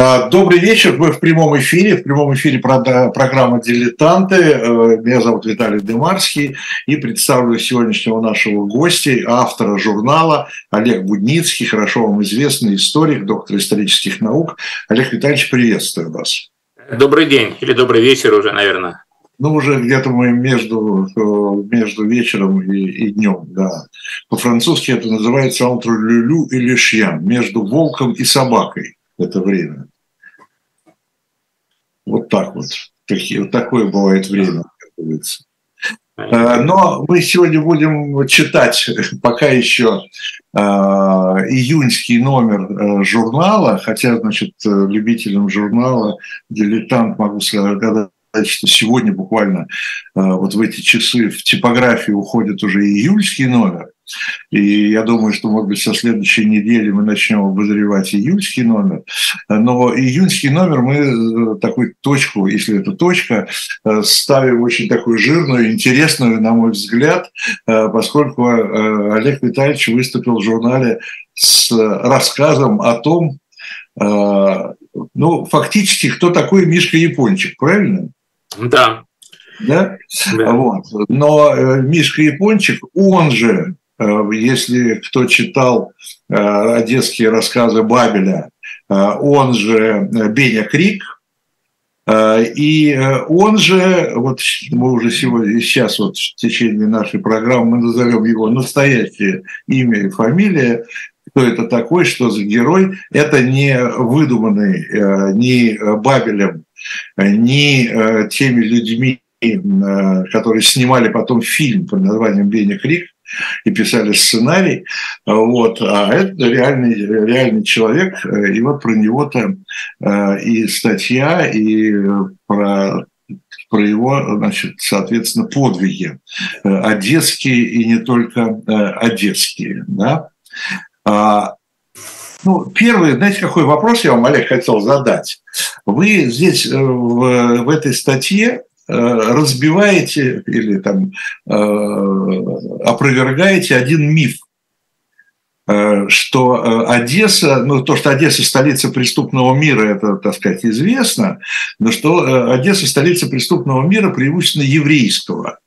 А, добрый вечер, мы в прямом эфире, в прямом эфире программа «Дилетанты». Э, меня зовут Виталий Демарский и представлю сегодняшнего нашего гостя, автора журнала Олег Будницкий, хорошо вам известный историк, доктор исторических наук. Олег Витальевич, приветствую вас. Добрый день или добрый вечер уже, наверное. Ну, уже где-то мы между, э, между вечером и, и днем, да. По-французски это называется «entre люлю или шьян», между волком и собакой это время. Вот так вот. Такие, вот такое бывает время, как говорится. Э, но мы сегодня будем читать пока еще э, июньский номер э, журнала, хотя, значит, любителям журнала «Дилетант» могу сказать, что сегодня буквально вот в эти часы в типографию уходит уже июльский номер. И я думаю, что, может быть, со следующей недели мы начнем обозревать июльский номер. Но июньский номер мы э, такую точку, если это точка, э, ставим очень такую жирную, интересную, на мой взгляд, э, поскольку Олег Витальевич выступил в журнале с рассказом о том, ну, фактически, кто такой Мишка Япончик, правильно? Да. Да? да. Вот. Но Мишка Япончик, он же если кто читал э, одесские рассказы Бабеля, э, он же Беня Крик, и он же, вот мы уже сегодня, сейчас вот в течение нашей программы мы назовем его настоящее имя и фамилия, кто это такой, что за герой, это не выдуманный ни Бабелем, ни теми людьми, которые снимали потом фильм под названием «Беня Крик», и писали сценарий, вот, а это реальный, реальный человек, и вот про него-то э, и статья, и про про его, значит, соответственно, подвиги э, одесские и не только э, одесские, да. А, ну, первый, знаете, какой вопрос я вам, Олег, хотел задать? Вы здесь в, в этой статье Э, разбиваете или там э, опровергаете один миф, э, что Одесса, ну то, что Одесса столица преступного мира, это, так сказать, известно, но что Одесса столица преступного мира преимущественно еврейского.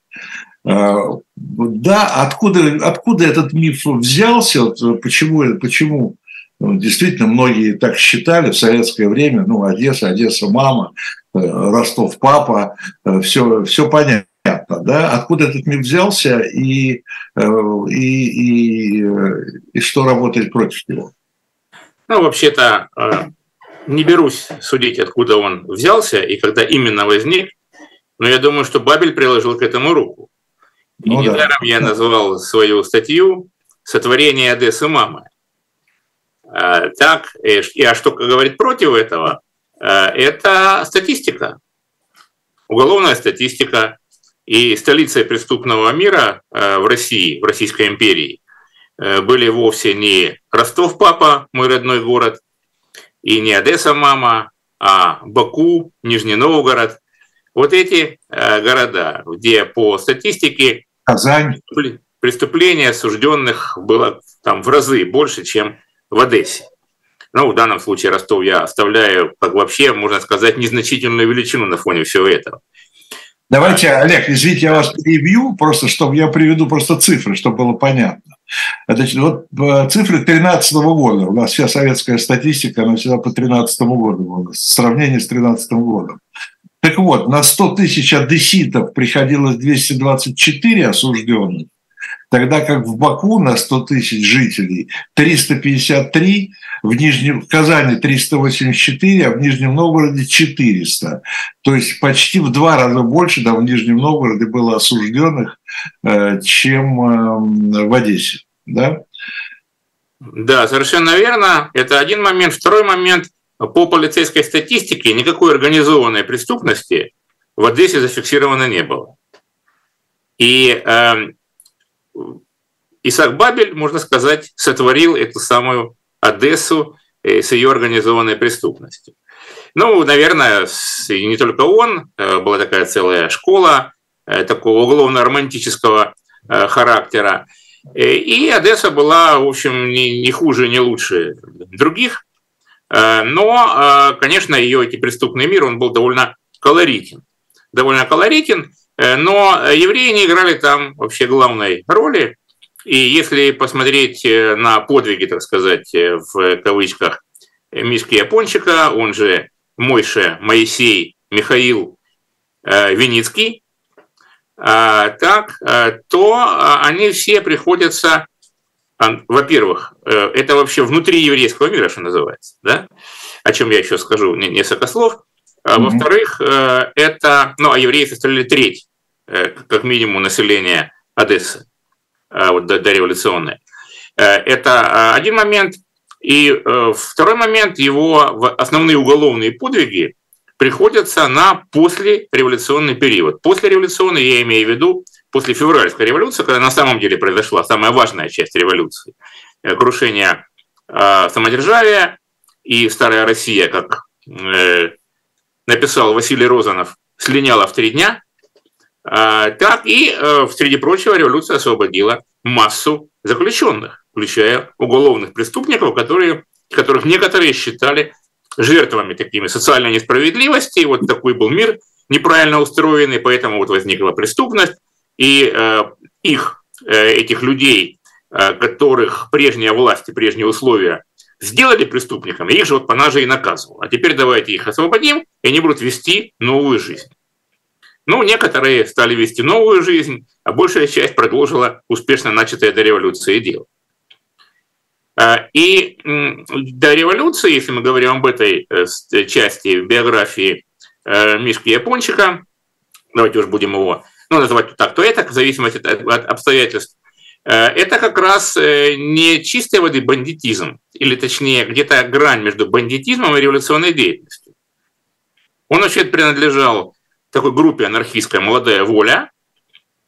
Да, откуда, откуда этот миф взялся, почему, почему ну, действительно многие так считали в советское время, ну, Одесса, Одесса мама, Э, Ростов папа, все, э, все понятно. Да? Откуда этот миф взялся и, э, и, и, и что работает против него? Ну, вообще-то, не берусь судить, откуда он взялся и когда именно возник, но я думаю, что Бабель приложил к этому руку. И ну, недаром да. я назвал свою статью «Сотворение Одессы мамы». Так, и, а что говорит против этого? Э, это статистика, уголовная статистика. И столицей преступного мира э, в России, в Российской империи, э, были вовсе не Ростов-Папа, мой родной город, и не Одесса-Мама, а Баку, Нижний Новгород. Вот эти города, где по статистике Казань. преступления осужденных было там в разы больше, чем в Одессе. Ну, в данном случае Ростов я оставляю, как вообще, можно сказать, незначительную величину на фоне всего этого. Давайте, Олег, извините, я вас перебью, просто чтобы я приведу просто цифры, чтобы было понятно. Значит, вот э, цифры 2013 года. У нас вся советская статистика, она всегда по 2013 году была, в сравнении с 2013 годом. Так вот, на 100 тысяч одесситов приходилось 224 осужденных, тогда как в Баку на 100 тысяч жителей 353, в, Нижнем, в Казани 384, а в Нижнем Новгороде 400. То есть почти в два раза больше да, в Нижнем Новгороде было осужденных, э, чем э, в Одессе. Да? да, совершенно верно. Это один момент. Второй момент. По полицейской статистике никакой организованной преступности в Одессе зафиксировано не было. И э, Исаак Бабель, можно сказать, сотворил эту самую Одессу э, с ее организованной преступностью. Ну, наверное, и не только он, э, была такая целая школа э, такого уголовно-романтического характера. И Одесса была, в общем, не, не хуже, не лучше других. Но, конечно, ее эти преступный мир, он был довольно колоритен. Довольно колоритен, но евреи не играли там вообще главной роли. И если посмотреть на подвиги, так сказать, в кавычках, Мишки Япончика, он же Мойше Моисей Михаил Виницкий, так, то они все приходятся во-первых, э, это вообще внутри еврейского мира, что называется, да? о чем я еще скажу несколько слов. А mm-hmm. Во-вторых, э, это, ну, а евреи составляли треть, э, как минимум, населения Одессы, вот дореволюционной. Это один момент. И второй момент, его основные уголовные подвиги приходятся на послереволюционный период. Послереволюционный, я имею в виду, после февральской революции, когда на самом деле произошла самая важная часть революции, э, крушение э, самодержавия и старая Россия, как э, написал Василий Розанов, слиняла в три дня, так и, среди прочего, революция освободила массу заключенных, включая уголовных преступников, которые, которых некоторые считали жертвами такими социальной несправедливости. И вот такой был мир неправильно устроенный, поэтому вот возникла преступность и э, их, э, этих людей, э, которых прежняя власть и прежние условия сделали преступниками, их же вот же и наказывала. А теперь давайте их освободим, и они будут вести новую жизнь. Ну, некоторые стали вести новую жизнь, а большая часть продолжила успешно начатое до революции дело. И до революции, если мы говорим об этой части биографии Мишки Япончика, давайте уж будем его ну, называть так, то это, в зависимости от, обстоятельств, э, это как раз э, не чистой воды бандитизм, или точнее где-то грань между бандитизмом и революционной деятельностью. Он вообще принадлежал такой группе анархистская «Молодая воля»,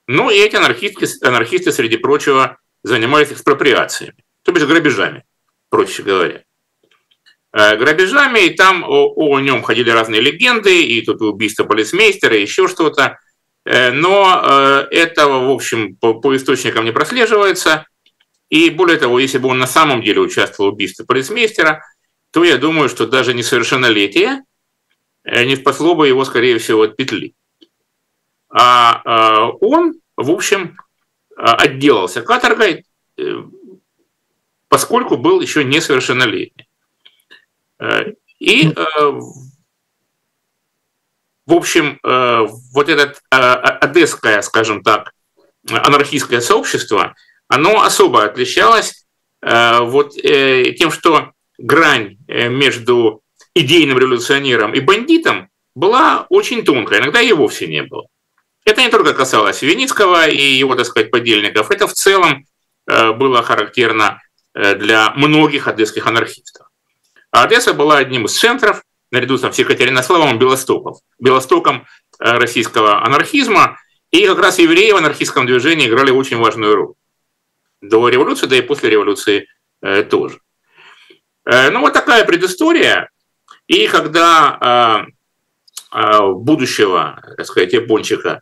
ну и эти анархисты, анархисты, среди прочего, занимались экспроприациями, то бишь грабежами, проще говоря. Э, грабежами, и там о, о нем ходили разные легенды, и тут убийство полицмейстера, и еще что-то. Э, но э, этого, в общем, по, по источникам не прослеживается. И более того, если бы он на самом деле участвовал в убийстве полицмейстера, то я думаю, что даже несовершеннолетие не спасло бы его, скорее всего, от петли. А он, в общем, отделался каторгой, поскольку был еще несовершеннолетний. И в общем, э, вот это э, одесское, скажем так, анархистское сообщество, оно особо отличалось э, вот тем, что грань между идейным революционером и бандитом была очень тонкая, иногда и вовсе не было. Это не только касалось Веницкого и его, так сказать, подельников, это в целом было характерно для многих одесских анархистов. А Одесса была одним из центров наряду с Екатеринославом Белостоков, Белостоком э, российского анархизма. И как раз евреи в анархистском движении играли очень важную роль. До революции, да и после революции э, тоже. Э, ну вот такая предыстория. И когда будущего, так сказать, япончика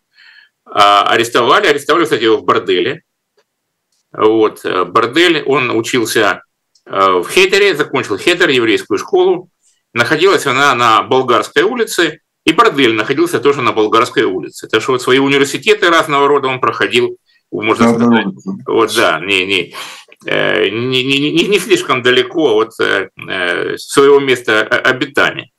арестовали, арестовали, кстати, его в борделе. Вот, бордель, он учился в Хетере, закончил Хетер, еврейскую школу, Находилась она на Болгарской улице, и Бордель находился тоже на Болгарской улице. Так что вот свои университеты разного рода он проходил, можно сказать. Вот, да, не, не, э, не, не, не, не слишком далеко от э, э, своего места обитания.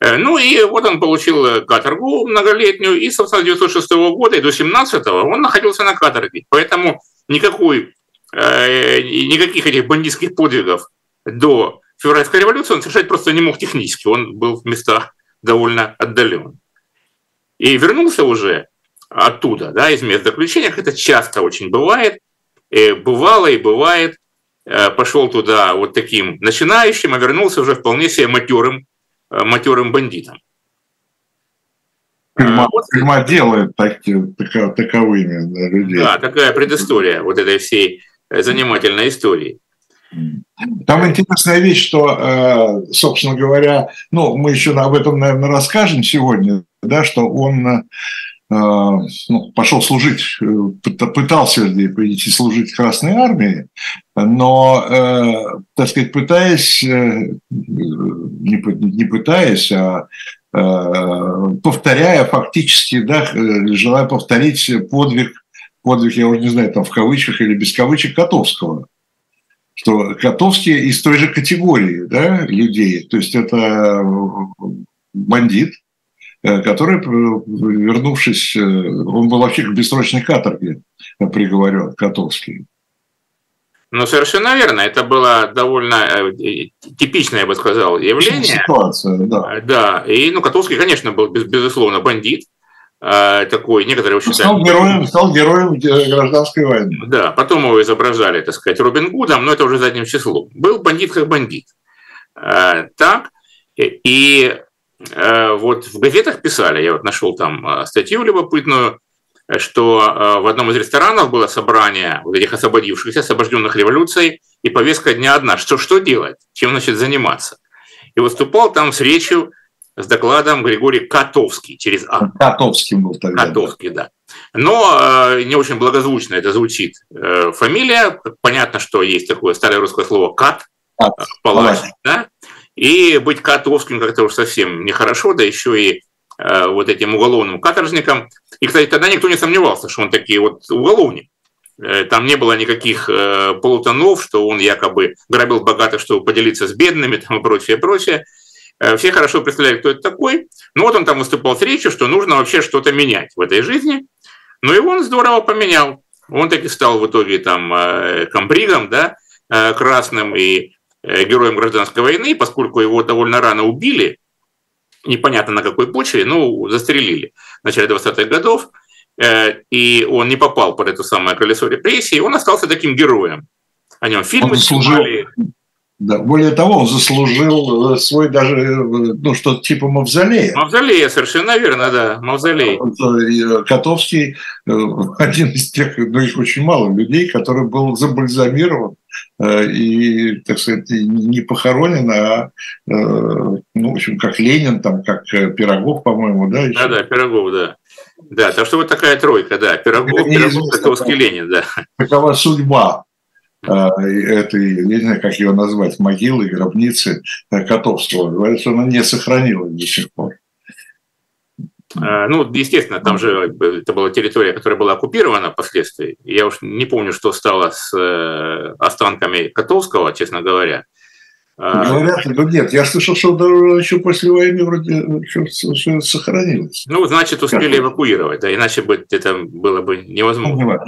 Ну и вот он получил каторгу многолетнюю, и, собственно, с 1906 года и до 17 он находился на каторге. Поэтому никакой, никаких этих бандитских подвигов до февральской революции он совершать просто не мог технически, он был в местах довольно отдален. И вернулся уже оттуда, да, из мест заключения, это часто очень бывает, и бывало и бывает, э, пошел туда вот таким начинающим, а вернулся уже вполне себе матерым, э, матерым бандитом. Тюрьма, вот, тюрьма делает так, таковыми да, людей. Да, такая предыстория вот этой всей э, занимательной истории. Там интересная вещь, что, э, собственно говоря, ну, мы еще об этом, наверное, расскажем сегодня, да, что он ну, пошел служить, пытался идти служить Красной Армии, но, так сказать, пытаясь, не пытаясь, а повторяя фактически, да, желая повторить подвиг, подвиг, я уже не знаю, там в кавычках или без кавычек, Котовского что Котовский из той же категории да, людей. То есть это бандит, э, который, вернувшись, э, он был вообще к бессрочной каторге приговорен, Котовский. Ну, совершенно верно. Это было довольно э, типичное, я бы сказал, явление. Ситуация, да. Да. И, ну, Котовский, конечно, был, безусловно, бандит. Такой, некоторые его. Стал героем, стал героем гражданской войны. Да, потом его изображали, так сказать, Робин Гудом, но это уже задним числом. Был бандит как бандит. Так, и вот в газетах писали, я вот нашел там статью любопытную, что в одном из ресторанов было собрание вот этих освободившихся, освобожденных революцией, и повестка дня одна, что, что делать, чем, значит, заниматься. И выступал там с речью с докладом Григорий Котовский через А. Котовский был тогда. Котовский, да. Но э, не очень благозвучно это звучит э, фамилия. Понятно, что есть такое старое русское слово «кат», Кат. Э, палач, да? И быть Котовским как-то уж совсем нехорошо, да еще и э, вот этим уголовным каторжником. И, кстати, тогда никто не сомневался, что он такие вот уголовник. Э, там не было никаких э, полутонов, что он якобы грабил богатых, чтобы поделиться с бедными там, и прочее, прочее. Э, все хорошо представляли, кто это такой. Ну вот он там выступал с речью, что нужно вообще что-то менять в этой жизни. Ну и он здорово поменял. Он таки стал в итоге там э, комбригом, да, э, красным и героем гражданской войны, поскольку его довольно рано убили, непонятно на какой почве, ну, застрелили в начале 20-х годов, и он не попал под это самое колесо репрессий, он остался таким героем. О нем фильмы снимали. Да. Более того, он заслужил э, свой даже, э, ну, что-то типа мавзолея. Мавзолея, совершенно верно, да, мавзолей. Э, Котовский один из тех, ну, их очень мало людей, который был забальзамирован и, так сказать, не похоронен, а, ну, в общем, как Ленин, там, как Пирогов, по-моему, да? Да, да, Пирогов, да. Да, так что вот такая тройка, да, Пирогов, Пирогов, Котовский, Ленин, да. Такова судьба этой, я не знаю, как ее назвать, могилы, гробницы э, Котовского. Говорят, что она не сохранилась до сих пор. Э, ну, естественно, там же это была территория, которая была оккупирована впоследствии. Я уж не помню, что стало с останками Котовского, честно говоря. А, Говорят, ну нет, я слышал, что еще после войны вроде еще сохранилось. Ну, значит, успели как? эвакуировать, да, иначе бы это было бы невозможно.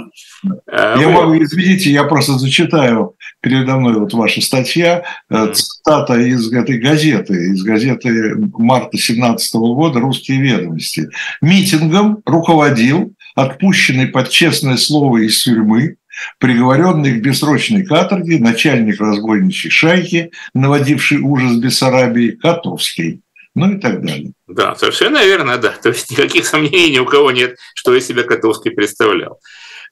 А, я вот. могу, извините, я просто зачитаю передо мной вот ваша статья, mm. цитата из этой газеты, из газеты марта 17 года «Русские ведомости». Митингом руководил отпущенный под честное слово из тюрьмы приговоренный к бессрочной каторге начальник разбойничьей шайки, наводивший ужас Бессарабии, Котовский. Ну и так далее. Да, совершенно верно, да. То есть никаких сомнений ни у кого нет, что из себя Котовский представлял.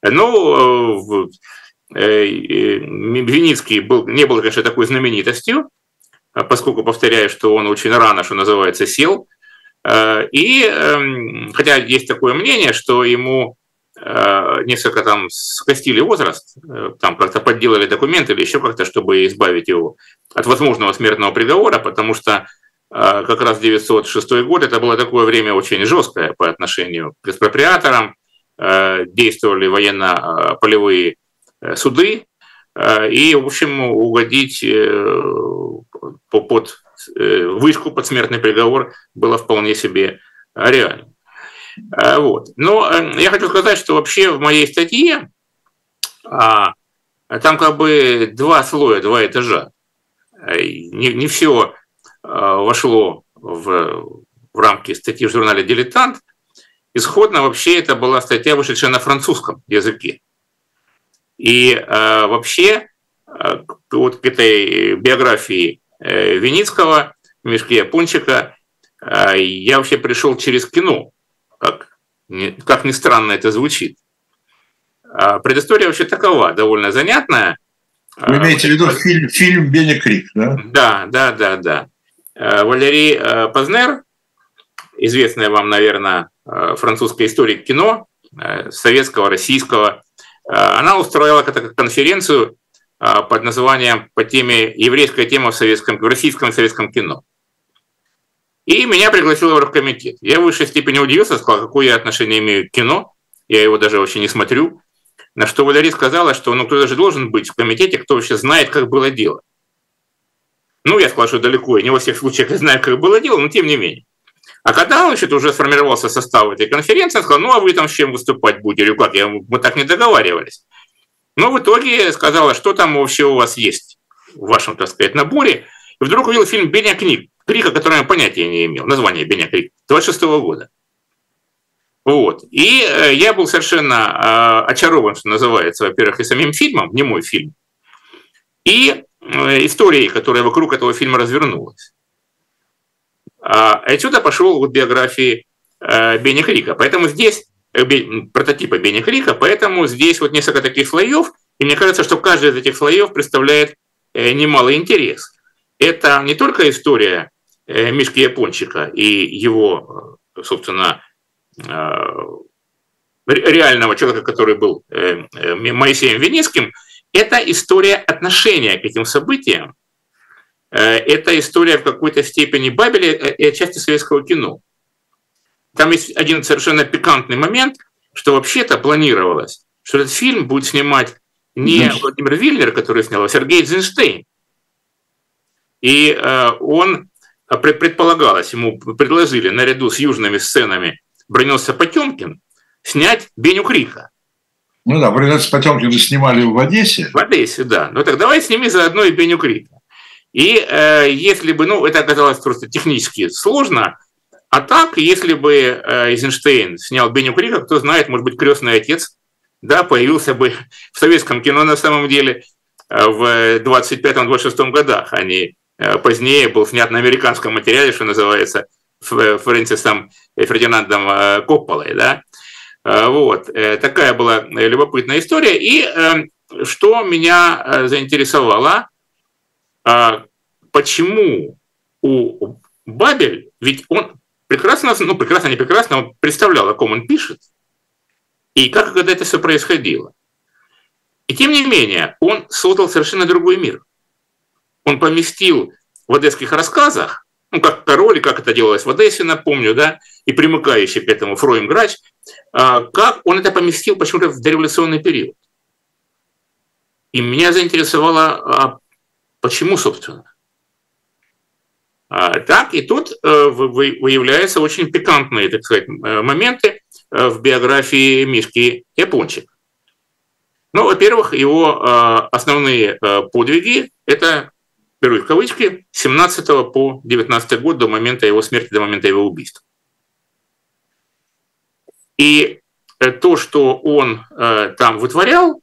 Ну, э, э, Виницкий был, не был, конечно, такой знаменитостью, а поскольку, повторяю, что он очень рано, что называется, сел. Э, и эм, хотя есть такое мнение, что ему Э, несколько там скостили возраст, э, там как-то подделали документы или еще как-то, чтобы избавить его от возможного смертного приговора, потому что э, как раз 906 год это было такое время очень жесткое по отношению к экспроприаторам, действовали военно-полевые суды, и, в общем, угодить под вышку под смертный приговор было вполне себе реально. Э, вот. Но э, я хочу сказать, что вообще в моей статье а, там как бы два слоя, два этажа. Э, не, не все вошло в, в рамки статьи в журнале «Дилетант». Исходно вообще это была статья, вышедшая на французском языке. И э, вообще э, вот к этой биографии э, Виницкого, Мишки Япончика, э, я вообще пришел через кино как, как ни странно это звучит. А предыстория вообще такова, довольно занятная. Вы имеете в виду фильм, фильм «Бенни Крик», да? Да, да, да, да. А, Валерий а, Познер, известная вам, наверное, французская историк кино, советского, российского, она устроила конференцию под названием по теме «Еврейская тема в, советском, в российском и советском кино». И меня пригласил в оргкомитет. Я в высшей степени удивился, сказал, какое я отношение имею к кино. Я его даже вообще не смотрю. На что Валерий сказала, что ну кто же должен быть в комитете, кто вообще знает, как было дело. Ну, я сказал, что далеко, и не во всех случаях я знаю, как было дело, но тем не менее. А когда значит, уже сформировался состав этой конференции, он сказал, ну, а вы там с чем выступать будете? Или как? Я, мы так не договаривались. Но в итоге сказала, что там вообще у вас есть в вашем, так сказать, наборе. И вдруг увидел фильм «Беня книг», Крика, который я понятия не имел, название Беня Крик, 26 -го года. Вот. И э, я был совершенно э, очарован, что называется, во-первых, и самим фильмом, не мой фильм, и э, историей, которая вокруг этого фильма развернулась. А отсюда пошел вот биографии Бенни Крика. Поэтому здесь прототипа Бенни Крика, поэтому здесь вот несколько таких слоев, и мне кажется, что каждый из этих слоев представляет немалый интерес. Это не только история Мишки Япончика и его, собственно, Э, реального человека, который был э, э, Моисеем Венецким, это история отношения к этим событиям, это история в какой-то степени Бабеля и отчасти советского кино. Там есть один совершенно пикантный момент, что вообще-то планировалось, что этот фильм будет снимать не Владимир Вильнер, который снял, а Сергей Эйзенштейн. И он предполагалось, ему предложили наряду с южными сценами бронился Потемкин, снять Беню Крика. Ну да, бронился Потемкин снимали в Одессе. В Одессе, да. Ну так давай сними заодно и Беню Крика. И э, если бы, ну, это оказалось просто технически сложно, а так, если бы э, Эйзенштейн снял Беню Крика, кто знает, может быть, крестный отец, да, появился бы в советском кино на самом деле э, в 25-26 годах, а не позднее был снят на американском материале, что называется, Фрэнсисом Фердинандом э, Копполой, да, э, вот, э, такая была любопытная история. И что меня заинтересовало, почему у Бабель, ведь он прекрасно, ну прекрасно, не прекрасно, он представлял, о ком он пишет, и как когда это все происходило. И тем не менее, он создал совершенно другой мир. Он поместил в одесских рассказах ну, как король, как это делалось в Одессе, напомню, да, и примыкающий к этому Фроем Грач, а, как он это поместил почему-то в дореволюционный период. И меня заинтересовало, а почему, собственно. А, так, и тут э, выявляются очень пикантные, так сказать, э, моменты э, в биографии Мишки Япончик. Ну, во-первых, его основные подвиги – это беру в кавычки, 17 по 19 год до момента его смерти, до момента его убийства. И э, то, что он э, там вытворял,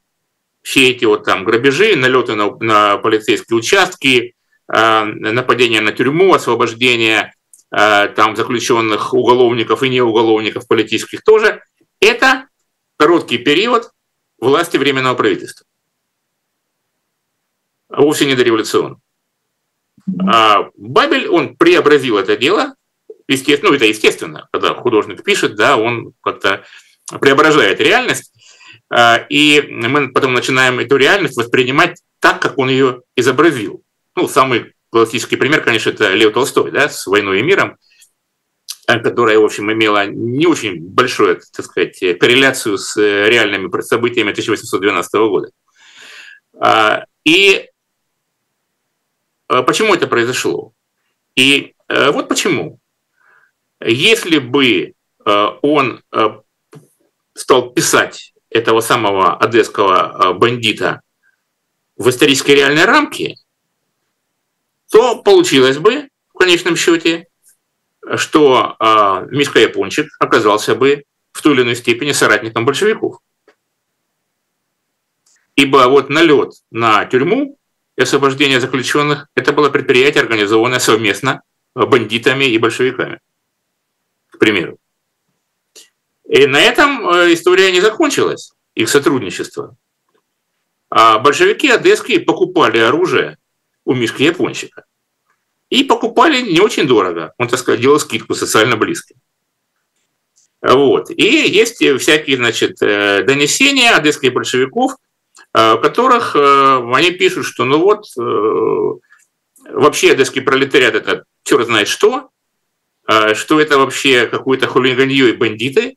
все эти вот там грабежи, налеты на, на полицейские участки, э, нападения на тюрьму, освобождение э, там заключенных уголовников и неуголовников политических тоже, это короткий период власти Временного правительства. Вовсе не дореволюционный. А Бабель, он преобразил это дело, естественно, ну это естественно, когда художник пишет, да, он как-то преображает реальность, а, и мы потом начинаем эту реальность воспринимать так, как он ее изобразил. Ну, самый классический пример, конечно, это Лев Толстой, да, с «Войной и миром», которая, в общем, имела не очень большую, так сказать, корреляцию с реальными событиями 1812 года. А, и Э, почему это произошло? И э, вот почему. Если бы э, он стал писать этого самого одесского бандита в исторической реальной рамке, то получилось бы в конечном счете, что Мишка Япончик оказался бы в той или иной степени соратником большевиков. Ибо вот налет на тюрьму и освобождение заключенных, это было предприятие, организованное совместно бандитами и большевиками, к примеру. И на этом э, история не закончилась, их сотрудничество. А большевики одесские покупали оружие у Мишки Япончика. И покупали не очень дорого. Он, так сказать, делал скидку социально близким. Вот. И есть всякие, значит, донесения одесских большевиков, в которых они пишут, что ну вот вообще одесский пролетариат это черт знает что, что это вообще какое-то хулиганье и бандиты,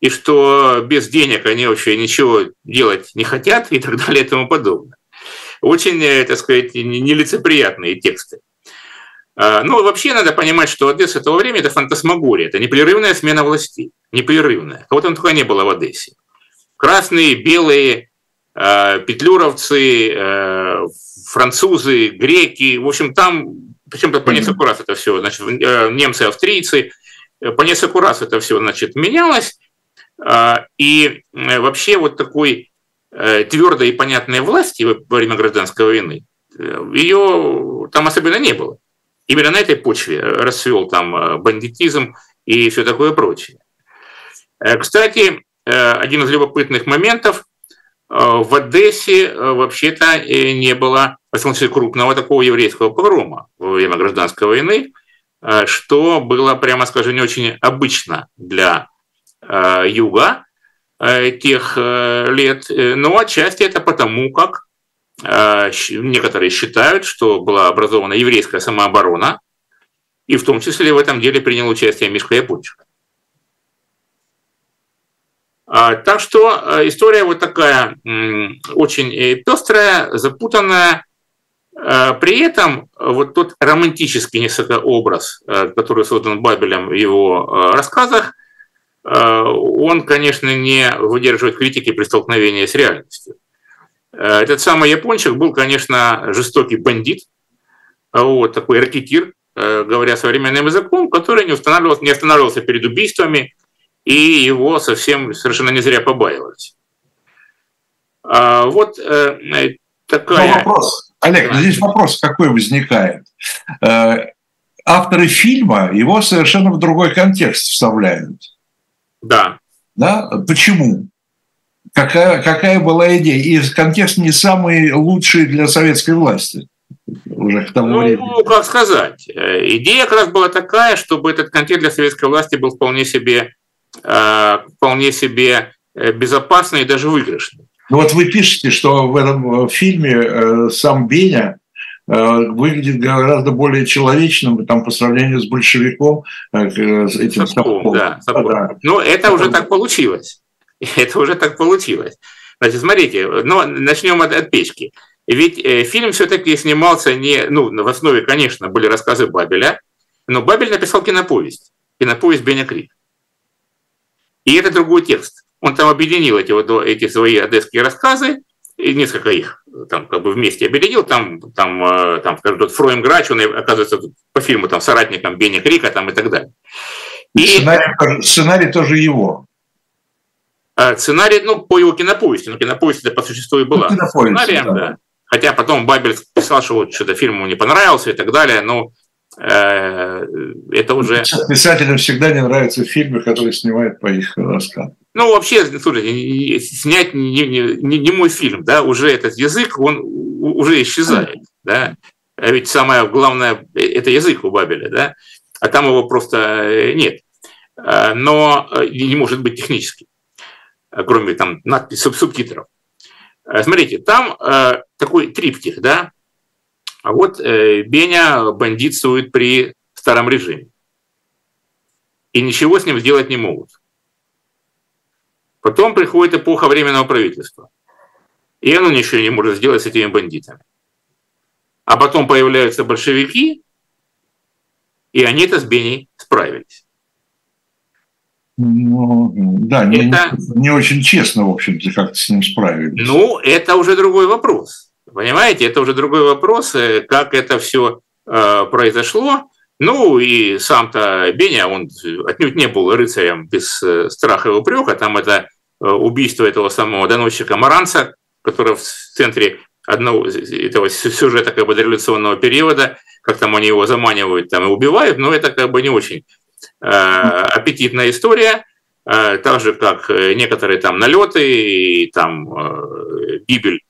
и что без денег они вообще ничего делать не хотят и так далее и тому подобное. Очень, э, так сказать, нелицеприятные тексты. Ну, вообще надо понимать, что Одесса того времени – это фантасмагория, это непрерывная смена властей, непрерывная. Кого там только не было в Одессе. Красные, белые, петлюровцы, э, французы, греки, в общем, там, причем по несколько раз это все, значит, э, немцы, австрийцы, по несколько раз это все, значит, менялось, и э, вообще вот такой э, твердой и понятной власти во время гражданской войны, э, ее там особенно не было. Именно на этой почве расцвел там бандитизм и все такое прочее. Кстати, один из любопытных моментов, в Одессе вообще-то не было, в смысле, крупного такого еврейского погрома во время гражданской войны, что было, прямо скажем, не очень обычно для Э, юга э, тех э, лет, но отчасти это потому, как некоторые считают, что была образована еврейская самооборона, и в том числе в этом деле принял участие Мишка Япончик. А, так что история вот такая очень пестрая, запутанная. При этом вот тот романтический несколько образ, который создан Бабелем в его рассказах, Э, он, конечно, не выдерживает критики при столкновении с реальностью. Э, этот самый япончик был, конечно, жестокий бандит, вот, такой ракетир, э, говоря современным языком, который не, не останавливался перед убийствами, и его совсем совершенно не зря побаивались. А, вот такая... Но вопрос, Олег, здесь вопрос какой возникает. Авторы фильма его совершенно в другой контекст вставляют. Да. Да? Почему? Какая, какая была идея? И контекст не самый лучший для советской власти. Уже к тому ну, времени. как сказать. Э, идея как раз была такая, чтобы этот контекст для советской власти был вполне себе, э, вполне себе э, безопасный и даже выигрышный. Ну вот вы пишете, что в этом фильме сам Беня Э, выглядит гораздо более человечным там, по сравнению с большевиком, э, с этим Сапком. Да, Да. Ну, это уже так получилось. Это уже так получилось. Значит, смотрите, ну, начнем от, от печки. Ведь э, фильм все-таки снимался не, ну, в основе, конечно, были рассказы Бабеля, но Бабель написал киноповесть, киноповесть Беня Крик. И это другой текст. Он там объединил эти, вот, эти свои одесские рассказы и несколько их там как бы вместе объединил, там, там, э, там скажем, тот Фроем Грач, он оказывается по фильму там соратником Бенни Крика там и так далее. И сценарий, сценарий тоже его. А сценарий, ну, по его киноповести, но киноповесть это по существу и была. Ну, сценарием, да. да. Хотя потом Бабель писал, что вот что-то фильм ему не понравился и так далее, но э, это уже... Писателям всегда не нравятся фильмы, которые снимают по их рассказам. Ну, вообще, слушайте, снять не, не, не, мой фильм, да, уже этот язык, он уже исчезает, да. А ведь самое главное – это язык у Бабеля, да, а там его просто э, нет. Но э, не может быть технически, кроме там надпись, субтитров. Смотрите, там э, такой триптих, да, а вот Беня бандитствует при старом режиме. И ничего с ним сделать не могут. Потом приходит эпоха Временного правительства. И оно ничего не может сделать с этими бандитами. А потом появляются большевики, и они это с Беней справились. Ну, да, это, не, не очень честно, в общем-то, как с ним справились. Ну, это уже другой вопрос. Понимаете, это уже другой вопрос, э, как это все э, произошло. Ну и сам-то Беня, он отнюдь не был рыцарем без э, страха и упрека. Там это убийство этого самого доносчика Маранца, который в центре одного этого сюжета как бы дореволюционного периода, как там они его заманивают там и убивают, но это как бы не очень э, аппетитная история, э, так же как некоторые там налеты и там э, гибель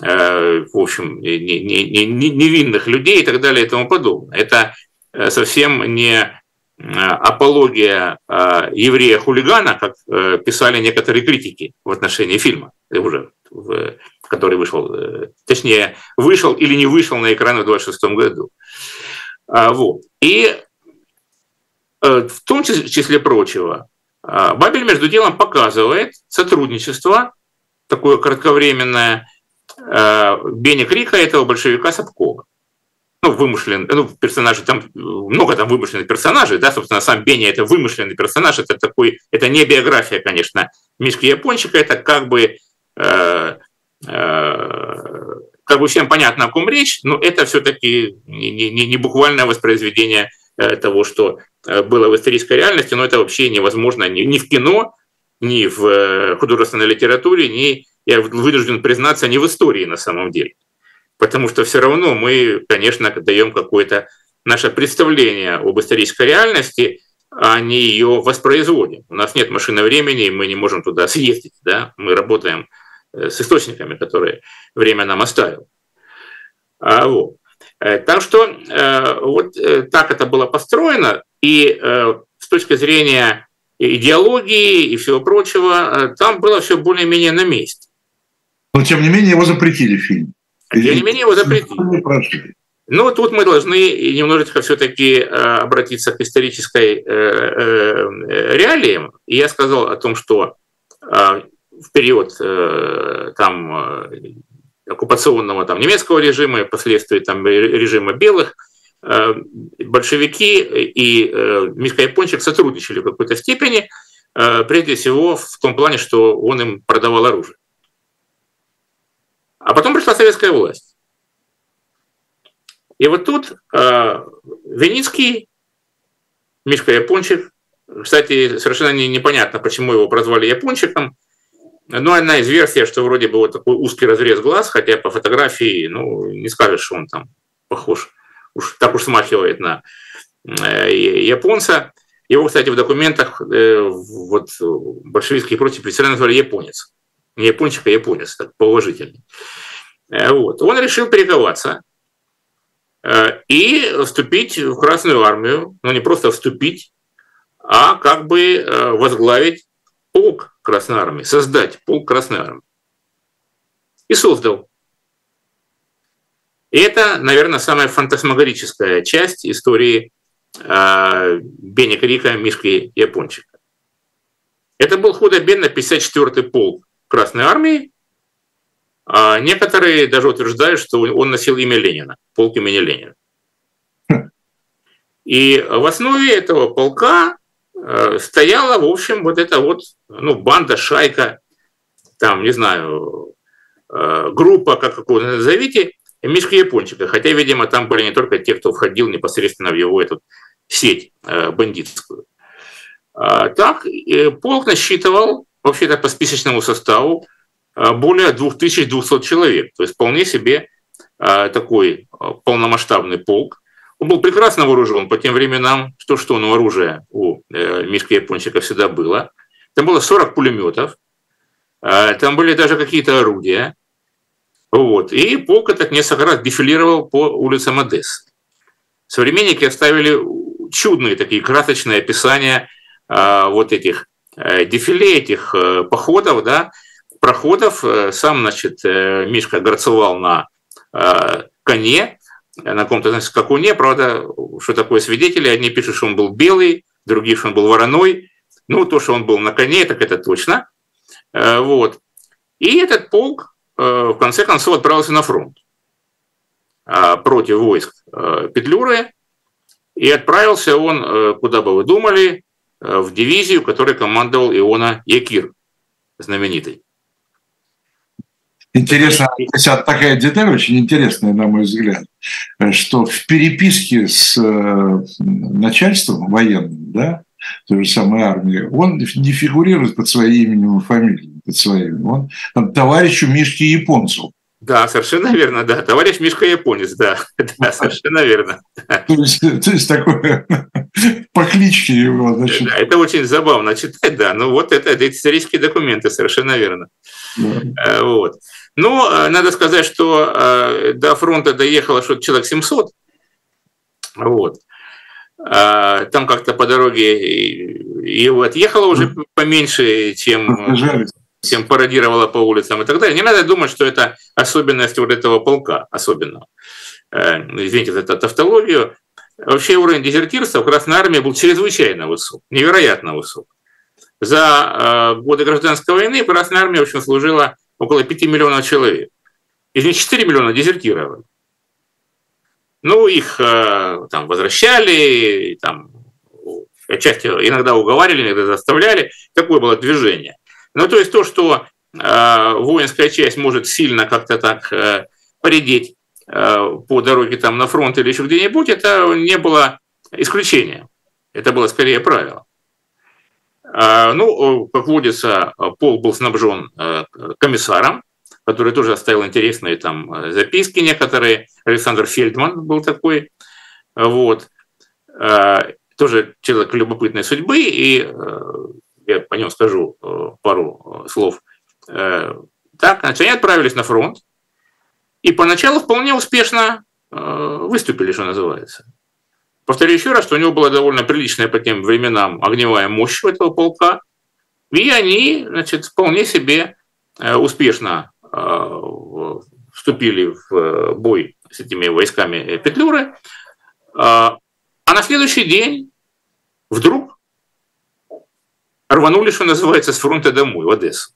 в общем, невинных людей и так далее и тому подобное. Это Э, совсем не апология еврея-хулигана, как писали некоторые критики в отношении фильма, уже, который вышел, точнее, вышел или не вышел на экраны в 26 году. Вот. И в том числе прочего, Бабель, между делом, показывает сотрудничество, такое кратковременное, Беня Крика, этого большевика Сапкова ну, вымышленный, ну, персонажи, там много там вымышленных персонажей, да, собственно, сам Беня это вымышленный персонаж, это такой, это не биография, конечно, Мишки Япончика, это как бы, э, э, как бы всем понятно, о ком речь, но это все-таки не, не, не буквальное воспроизведение э, того, что э, было в исторической реальности, но это вообще невозможно ни, ни в кино, ни в э, художественной литературе, ни, я вынужден признаться, ни в истории на самом деле потому что все равно мы, конечно, даем какое-то наше представление об исторической реальности, а не ее воспроизводим. У нас нет машины времени, и мы не можем туда съездить. Да? Мы работаем э, с источниками, которые время нам оставило. А, вот. Э, так что э, вот так это было построено, и с точки зрения идеологии и всего прочего, там было все более-менее на месте. Но тем не менее его запретили фильм. Тем не менее его запретили. Ну, тут мы должны немножечко все-таки э, обратиться к исторической э, э, реалиям. И я сказал о том, что в период там, оккупационного там, немецкого режима и последствий там, режима белых, большевики и Мишка Япончик сотрудничали в какой-то степени, прежде всего в том плане, что он им продавал оружие. А потом пришла советская власть. И вот тут э, Веницкий, Мишка Япончик, кстати, совершенно не, непонятно, почему его прозвали Япончиком, но одна из версий, что вроде бы вот такой узкий разрез глаз, хотя по фотографии, ну, не скажешь, что он там похож, уж так уж смахивает на э, японца. Его, кстати, в документах э, вот большевистские против представители назвали японец не япончик, а японец, так положительный. Э, вот. Он решил перековаться э, и вступить в Красную Армию, ну не просто вступить, а как бы э, возглавить полк Красной Армии, создать полк Красной Армии. И создал. И это, наверное, самая фантасмагорическая часть истории Бенни Крика, Мишки Япончика. Это был худо-бедно 54-й полк Красной Армии, а некоторые даже утверждают, что он носил имя Ленина, полк имени Ленина. И в основе этого полка э, стояла, в общем, вот эта вот ну, банда, шайка, там, не знаю, э, группа, как его назовите, Мишка Япончика. Хотя, видимо, там были не только те, кто входил непосредственно в его эту сеть э, бандитскую. А так, полк насчитывал вообще-то по списочному составу а, более 2200 человек. То есть вполне себе а, такой а, полномасштабный полк. Он был прекрасно вооружен по тем временам, что что, но оружие у э, Мишки Япончика всегда было. Там было 40 пулеметов, там были даже какие-то орудия. Вот. И полк так несколько раз дефилировал по улицам Одессы. Современники оставили чудные такие красочные описания вот этих дефиле этих э, походов, да, проходов. Э, сам, значит, Мишка горцевал на коне, на каком-то, значит, скакуне. Правда, что такое свидетели? Одни пишут, что он был белый, другие, что он был вороной. Ну, то, что он был на коне, так это точно. Вот. И этот полк, в конце концов, отправился на фронт против войск Петлюры. И отправился он, куда бы вы думали, Э, в дивизию, которой командовал Иона Якир, знаменитый. Интересно, такая деталь очень интересная, на мой взгляд, что в переписке с э, начальством военным, да, той же самой армии, он не фигурирует под своим именем и фамилией, под своим. Он там, товарищу Мишке Японцу. Да, совершенно верно, да. Товарищ Мишка Японец, да. Да, совершенно верно. То есть, то есть такое по кличке его, значит. Да, это очень забавно читать, да. Ну вот это, это исторические документы, совершенно верно. Да. Э, вот. Но э, надо сказать, что э, до фронта доехало что-то человек 700. Вот. Там как-то по дороге и отъехала уже поменьше, чем, чем пародировала по улицам и так далее. Не надо думать, что это особенность вот этого полка особенного. Извините за тавтологию. Вообще уровень дезертирства в Красной Армии был чрезвычайно высок, невероятно высок. За годы гражданской войны Красная Армия, в общем, служила около 5 миллионов человек. Из них 4 миллиона дезертировали. Ну, их э, там возвращали, там, отчасти иногда уговаривали, иногда заставляли. Такое было движение. Ну, то есть то, что э, воинская часть может сильно как-то так э, поредеть э, по дороге там на фронт или еще где-нибудь, это не было исключением. Это было скорее правило. Э, ну, как водится, Пол был снабжен э, комиссаром, который тоже оставил интересные там э, записки некоторые. Александр Фельдман был такой. Вот. Э, тоже человек любопытной судьбы, и э, я по нему скажу пару слов. Так, значит, они отправились на фронт, и поначалу вполне успешно выступили, что называется. Повторю еще раз, что у него была довольно приличная по тем временам огневая мощь у этого полка, и они, значит, вполне себе успешно Э, вступили в э, бой с этими войсками Петлюры, э, а на следующий день вдруг рванули, что называется, с фронта домой, в Одессу.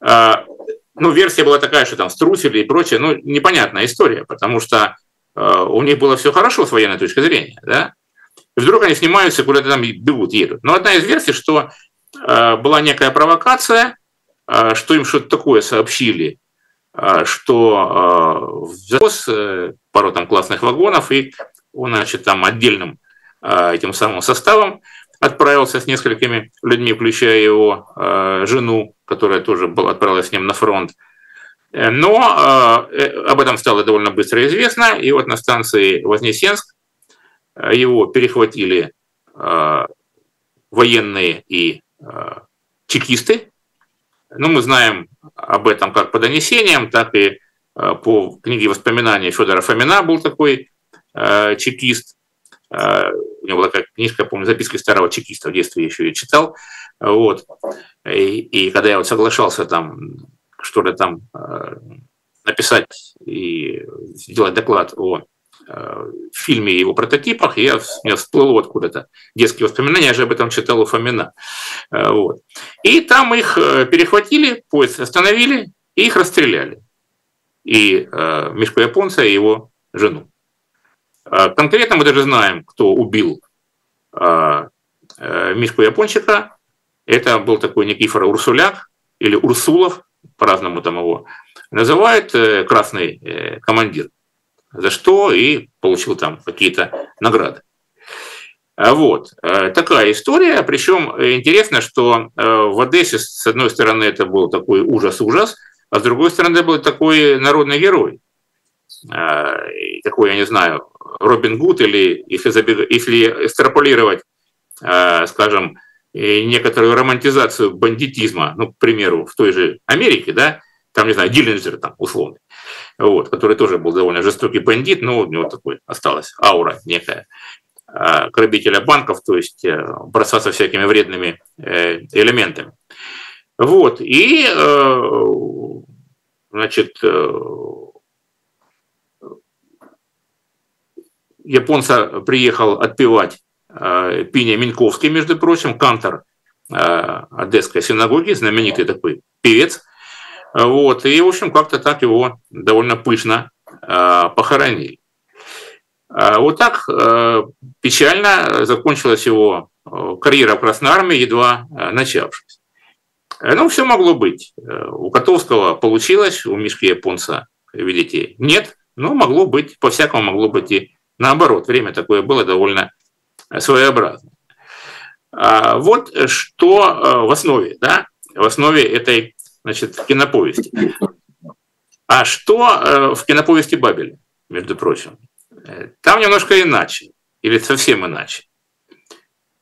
Ну, версия была такая, что там струсили и прочее, ну, непонятная история, потому что у них было все хорошо с военной точки зрения, да, и вдруг они снимаются, куда-то там бегут, едут. Но одна из версий, что была некая провокация, а, что им что-то такое сообщили, а, что а, завоз э, пару там классных вагонов, и он, значит, там отдельным этим самым составом отправился с несколькими людьми, включая его жену, которая тоже была, отправилась с ним на фронт. Но э, об этом стало довольно быстро известно, и вот на станции Вознесенск его перехватили военные и чекисты, ну, мы знаем об этом как по донесениям, так и э, по книге воспоминаний Федора Фомина был такой э, чекист. Э, него была такая книжка, помню, записки старого чекиста, в детстве еще ее читал. Вот. И, и когда я вот соглашался там что-то там э, написать и сделать доклад о в фильме и его прототипах, я, у меня всплыло откуда-то детские воспоминания, я же об этом читал у Фомина. Э, вот. И там их э, перехватили, поезд остановили и их расстреляли. И э, Мишку Японца и его жену. Э, конкретно мы даже знаем, кто убил э, э, Мишку Япончика. Это был такой Никифор Урсуляк или Урсулов, по-разному там его называют, э, красный э, командир за что и получил там какие-то награды. А вот. Такая история. Причем интересно, что в Одессе, с одной стороны, это был такой ужас-ужас, а с другой стороны, был такой народный герой. Такой, я не знаю, Робин Гуд, или если, если экстраполировать, скажем, некоторую романтизацию бандитизма, ну, к примеру, в той же Америке, да, там, не знаю, Диллинджер там условный вот, который тоже был довольно жестокий бандит, но у него такой осталась аура некая а, грабителя банков, то есть э, бросаться всякими вредными э, элементами. Вот, и, э, значит, японца приехал отпевать Пиня Минковский, между прочим, кантор Одесской синагоги, знаменитый такой певец, вот, и, в общем, как-то так его довольно пышно э, похоронили. Э, вот так э, печально закончилась его э, карьера в Красной Армии, едва э, начавшись. Э, ну, все могло быть. Э, у Котовского получилось, у Мишки Японца, видите, нет. Но могло быть, по-всякому могло быть и наоборот. Время такое было довольно своеобразное. А вот что в основе, да, в основе этой значит, киноповести. А что э, в киноповести Бабеля, между прочим? Э, там немножко иначе, или совсем иначе.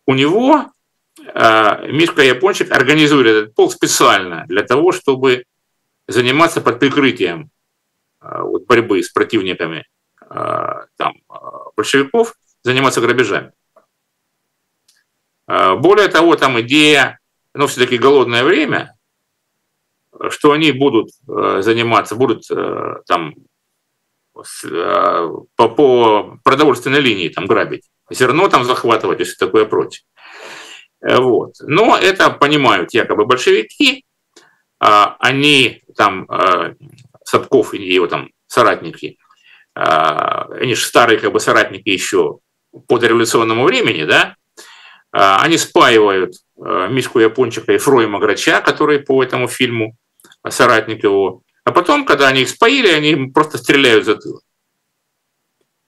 У него э, Мишка Япончик организует этот полк специально для того, чтобы заниматься под прикрытием вот, борьбы с противниками там, большевиков заниматься грабежами. Более того, там идея, ну, все-таки голодное время, что они будут заниматься, будут там по, по продовольственной линии там грабить, зерно там захватывать, если такое против. Вот. Но это понимают якобы большевики, они там, Садков и его там соратники, они же старые как бы соратники еще по дореволюционному времени, да, они спаивают Мишку Япончика и Фроема Грача, который по этому фильму соратник его, а потом, когда они их споили, они просто стреляют в затылок.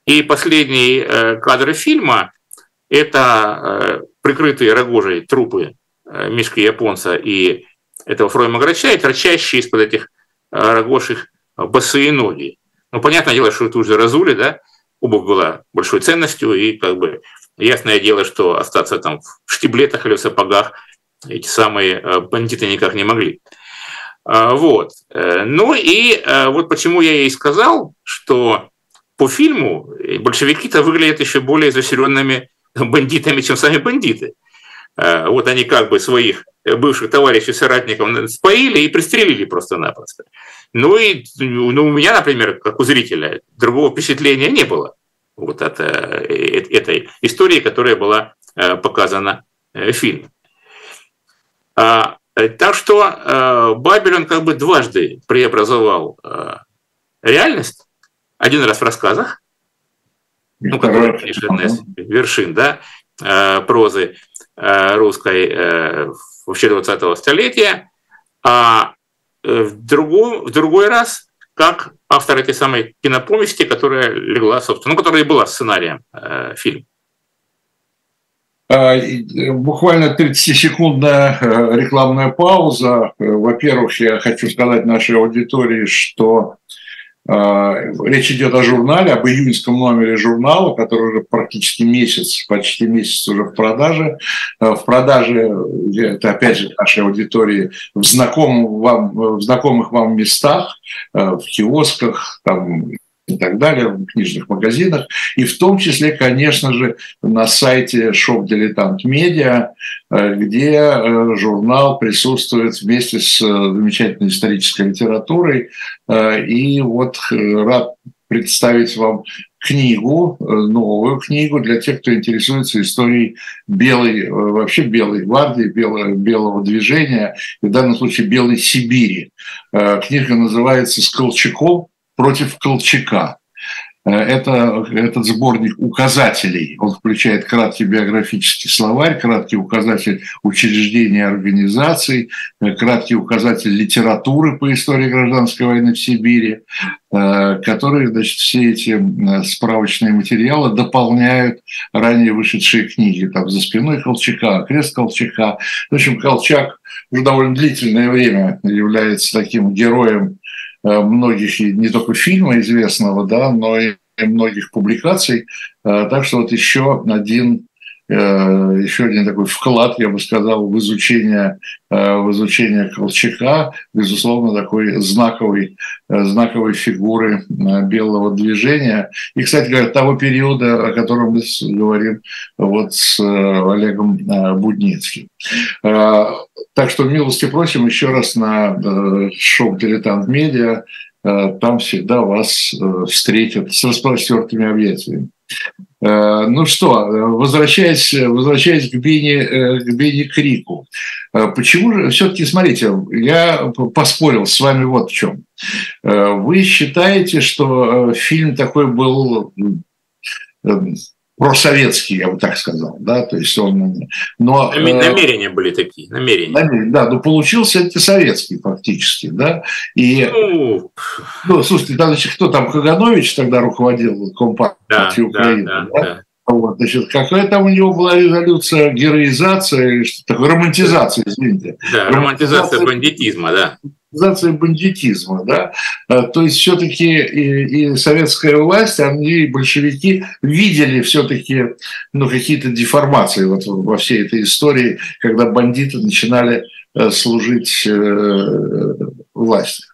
И последние э, кадры фильма – это э, прикрытые рогожей трупы э, Мишки Японца и этого Фройма Грача, и торчащие из-под этих рогож их босые ноги. Ну, понятное дело, что это уже разули, да, обувь была большой ценностью, и как бы ясное дело, что остаться там в штиблетах или в сапогах эти самые бандиты никак не могли. А, вот. Э, ну и э, вот почему я ей сказал, что по фильму большевики-то выглядят еще более изощренными бандитами, чем сами бандиты. Э, вот они как бы своих бывших товарищей, соратников споили и пристрелили просто-напросто. Ну и ну, у меня, например, как у зрителя, другого впечатления не было вот от этой истории, которая была показана в фильме. А, Э, так что э, Бабель, он как бы дважды преобразовал э, реальность. Один раз в рассказах, ну, которые пишет вершин, да, прозы русской вообще 20-го столетия, а в, другой, в другой раз как автор этой самой кинопомести, которая легла, собственно, ну, которая и была сценарием э, фильма. А, э, буквально 30-секундная э, рекламная пауза. Э, во-первых, я хочу сказать нашей аудитории, что Речь идет о журнале, об июньском номере журнала, который уже практически месяц, почти месяц уже в продаже. В продаже, это опять же нашей аудитории, в, знакомых вам, в знакомых вам местах, в киосках, там, и так далее, в книжных магазинах, и в том числе, конечно же, на сайте Shop Dilettant Media, э, где э, журнал присутствует вместе с э, замечательной исторической литературой. И вот рад представить вам книгу, новую книгу для тех, кто интересуется историей белой, вообще белой гвардии, белого, белого движения, в данном случае белой Сибири. Книга называется «С Колчаком против Колчака. Э, это, этот сборник указателей, он включает краткий биографический словарь, краткий указатель учреждений организаций, э, краткий указатель литературы по истории гражданской войны в Сибири, э, которые, значит, все эти справочные материалы дополняют ранее вышедшие книги. Там «За спиной Колчака», «Крест Колчака». В общем, Колчак уже довольно длительное время является таким героем многих, не только фильма известного, да, но и многих публикаций. Э, так что вот еще один Э, еще один такой вклад, я бы сказал, в изучение, э, в изучение Колчака, безусловно, такой знаковой, э, знаковой фигуры белого движения. И, кстати говоря, того периода, о котором мы говорим вот с Олегом Будницким. Так что милости просим еще раз на шоу «Дилетант Медиа». Там всегда вас встретят с распростертыми объятиями. Э, ну что, возвращаясь, возвращаясь к Бенни, э, к Бенни Крику, э, почему же, все-таки, смотрите, я поспорил с вами вот в чем. Вы считаете, что фильм такой был просоветский, я бы так сказал, да, то есть он... Но, э, намерения были такие, намерения. намерения. Да, но получился антисоветский фактически, да, и... Ну, ну слушайте, тогда, значит, кто там, Каганович тогда руководил Компартией да, Украины, да, да, да? Вот, значит, какая там у него была резолюция, героизация или что такое, романтизация, извините. Да, романтизация бандитизма, да организация бандитизма. Да? Э, то есть все-таки и, и советская власть, они, и большевики, видели все-таки ну, какие-то деформации вот во всей этой истории, когда бандиты начинали э, служить э, власти.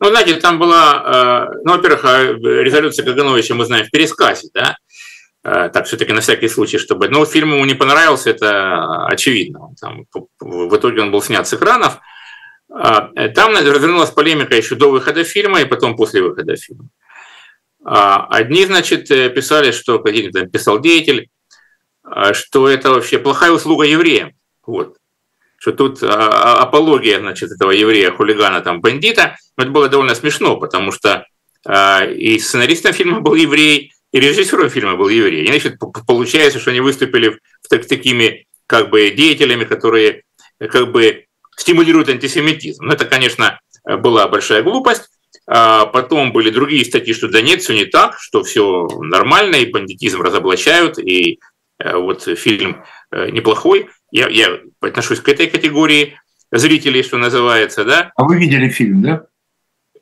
Ну, знаете, там была, ну, во-первых, резолюция Кагановича мы знаем в пересказе, да, так все-таки на всякий случай, чтобы... Но фильм ему не понравился, это очевидно. Там, в итоге он был снят с экранов. Там развернулась полемика еще до выхода фильма и потом после выхода фильма. Одни, значит, писали, что какой-то писал деятель, что это вообще плохая услуга евреям. Вот что тут а, а, апология, значит, этого еврея, хулигана, там, бандита, но это было довольно смешно, потому что а, и сценаристом фильма был еврей, и режиссером фильма был еврей. И, значит, получается, что они выступили в, так, такими как бы деятелями, которые как бы стимулируют антисемитизм. Это, конечно, была большая глупость. А потом были другие статьи, что да нет, все не так, что все нормально, и бандитизм разоблачают, и э, вот фильм э, неплохой я, я отношусь к этой категории зрителей, что называется, да. А вы видели фильм, да?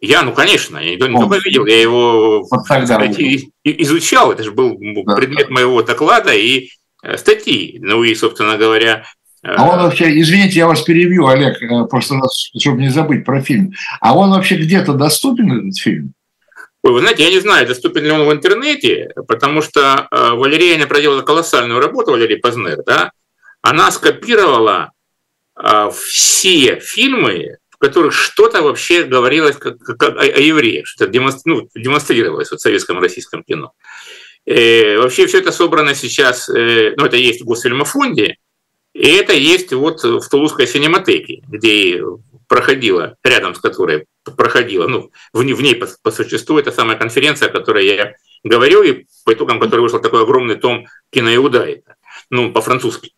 Я, ну, конечно, я не только видел, я его вот кстати, изучал, это же был да. предмет моего доклада и э, статьи. Ну и, собственно говоря... Э, а он вообще, извините, я вас перебью, Олег, э, просто чтобы не забыть про фильм. А он вообще где-то доступен, этот фильм? Ой, вы знаете, я не знаю, доступен ли он в интернете, потому что Валерия проделала колоссальную работу, Валерий Познер, да, она скопировала а, все фильмы, в которых что-то вообще говорилось как, как о, о евреях, что демонстр, ну, демонстрировалось в советском российском кино. Э, вообще все это собрано сейчас, э, ну это есть в Госфильмофонде, и это есть вот в Тулузской синематеке, где проходила, рядом с которой проходила, ну, в, в ней по, по существу, это самая конференция, о которой я говорил, и по итогам которой вышел такой огромный том киноиуда, ну, по-французски.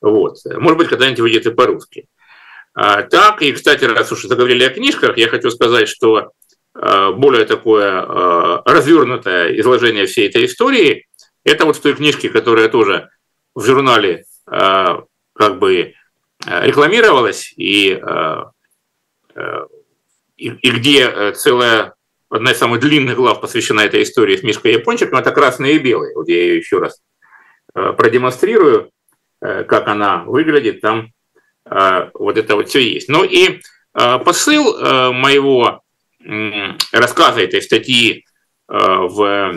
Вот. Может быть, когда-нибудь выйдет и по-русски. А, так, и, кстати, раз уж заговорили о книжках, я хочу сказать, что а, более такое а, развернутое изложение всей этой истории, это вот в той книжке, которая тоже в журнале как бы рекламировалась, и, и, и где целая одна из самых длинных глав посвящена этой истории с Мишкой Япончиком, это «Красные и белые». Вот я ее еще раз продемонстрирую. Э, как она выглядит, там э, вот это вот все есть. Ну и э, посыл моего рассказа этой статьи в